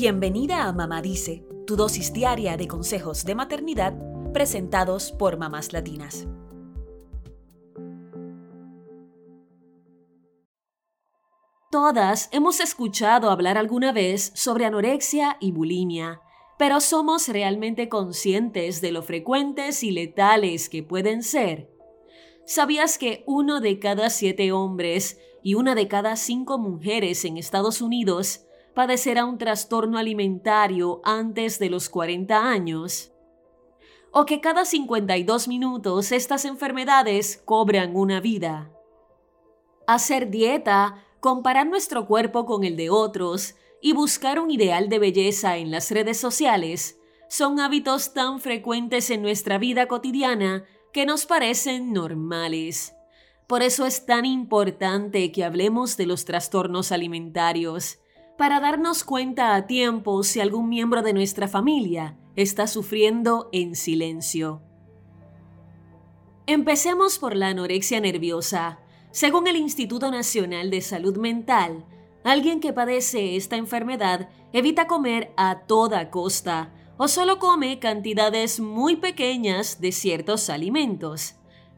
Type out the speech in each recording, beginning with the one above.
Bienvenida a Mamá Dice, tu dosis diaria de consejos de maternidad presentados por mamás latinas. Todas hemos escuchado hablar alguna vez sobre anorexia y bulimia, pero ¿somos realmente conscientes de lo frecuentes y letales que pueden ser? ¿Sabías que uno de cada siete hombres y una de cada cinco mujeres en Estados Unidos padecerá un trastorno alimentario antes de los 40 años? ¿O que cada 52 minutos estas enfermedades cobran una vida? Hacer dieta, comparar nuestro cuerpo con el de otros y buscar un ideal de belleza en las redes sociales son hábitos tan frecuentes en nuestra vida cotidiana que nos parecen normales. Por eso es tan importante que hablemos de los trastornos alimentarios, para darnos cuenta a tiempo si algún miembro de nuestra familia está sufriendo en silencio. Empecemos por la anorexia nerviosa. Según el Instituto Nacional de Salud Mental, alguien que padece esta enfermedad evita comer a toda costa, o solo come cantidades muy pequeñas de ciertos alimentos.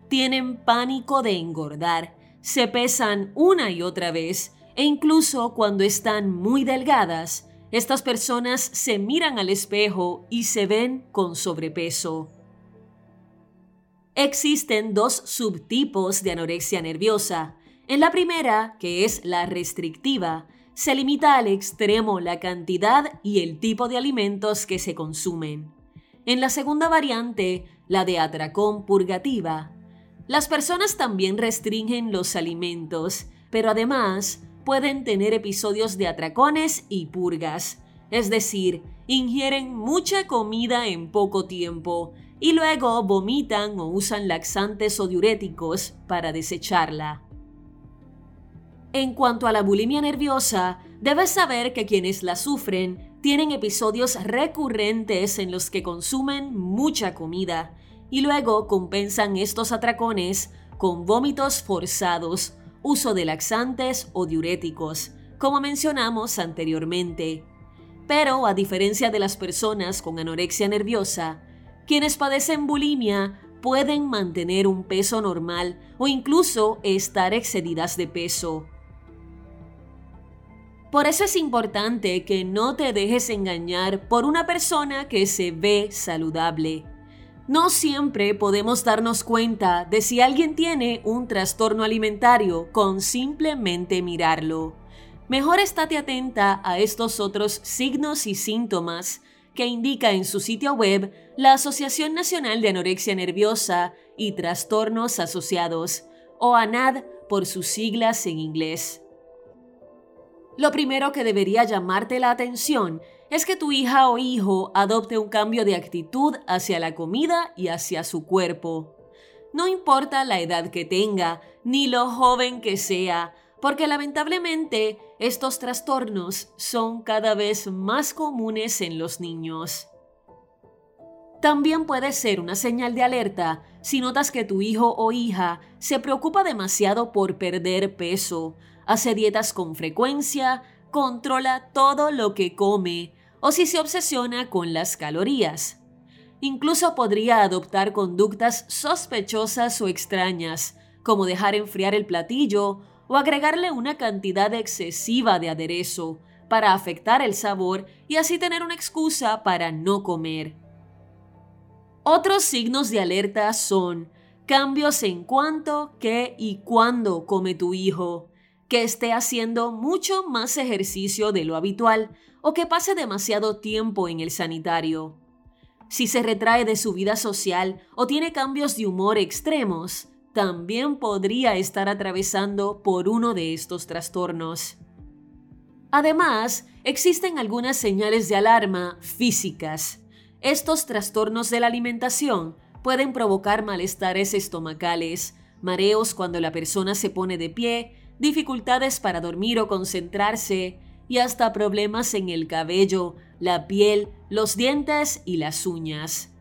Tienen pánico de engordar, se pesan una y otra vez e incluso cuando están muy delgadas, estas personas se miran al espejo y se ven con sobrepeso. Existen dos subtipos de anorexia nerviosa. En la primera, que es la restrictiva, se limita al extremo la cantidad y el tipo de alimentos que se consumen. En la segunda variante, la de atracón purgativa, las personas también restringen los alimentos, pero además pueden tener episodios de atracones y purgas, es decir, ingieren mucha comida en poco tiempo y luego vomitan o usan laxantes o diuréticos para desecharla. En cuanto a la bulimia nerviosa, debes saber que quienes la sufren tienen episodios recurrentes en los que consumen mucha comida y luego compensan estos atracones con vómitos forzados, uso de laxantes o diuréticos, como mencionamos anteriormente. Pero a diferencia de las personas con anorexia nerviosa, quienes padecen bulimia pueden mantener un peso normal o incluso estar excedidas de peso. Por eso es importante que no te dejes engañar por una persona que se ve saludable. No siempre podemos darnos cuenta de si alguien tiene un trastorno alimentario con simplemente mirarlo. Mejor estate atenta a estos otros signos y síntomas que indica en su sitio web la Asociación Nacional de Anorexia Nerviosa y Trastornos Asociados, o ANAD por sus siglas en inglés. Lo primero que debería llamarte la atención es que tu hija o hijo adopte un cambio de actitud hacia la comida y hacia su cuerpo. No importa la edad que tenga, ni lo joven que sea, porque lamentablemente estos trastornos son cada vez más comunes en los niños. También puede ser una señal de alerta si notas que tu hijo o hija se preocupa demasiado por perder peso, hace dietas con frecuencia, controla todo lo que come o si se obsesiona con las calorías. Incluso podría adoptar conductas sospechosas o extrañas, como dejar enfriar el platillo o agregarle una cantidad excesiva de aderezo para afectar el sabor y así tener una excusa para no comer. Otros signos de alerta son cambios en cuánto, qué y cuándo come tu hijo, que esté haciendo mucho más ejercicio de lo habitual o que pase demasiado tiempo en el sanitario. Si se retrae de su vida social o tiene cambios de humor extremos, también podría estar atravesando por uno de estos trastornos. Además, existen algunas señales de alarma físicas. Estos trastornos de la alimentación pueden provocar malestares estomacales, mareos cuando la persona se pone de pie, dificultades para dormir o concentrarse y hasta problemas en el cabello, la piel, los dientes y las uñas.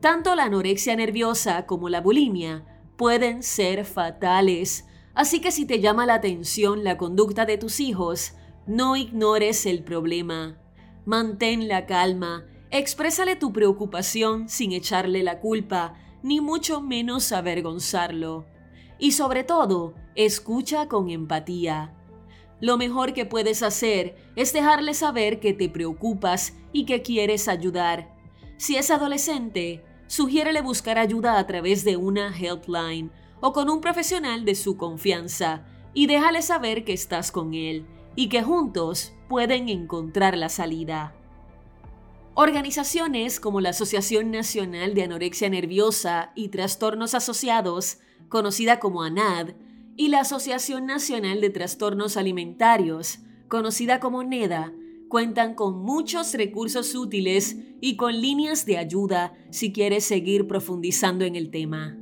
Tanto la anorexia nerviosa como la bulimia pueden ser fatales, así que si te llama la atención la conducta de tus hijos, no ignores el problema. Mantén la calma, exprésale tu preocupación sin echarle la culpa, ni mucho menos avergonzarlo. Y sobre todo, escucha con empatía. Lo mejor que puedes hacer es dejarle saber que te preocupas y que quieres ayudar. Si es adolescente, sugiérele buscar ayuda a través de una helpline o con un profesional de su confianza y déjale saber que estás con él y que juntos pueden encontrar la salida. Organizaciones como la Asociación Nacional de Anorexia Nerviosa y Trastornos Asociados, conocida como ANAD, y la Asociación Nacional de Trastornos Alimentarios, conocida como NEDA, cuentan con muchos recursos útiles y con líneas de ayuda si quieres seguir profundizando en el tema.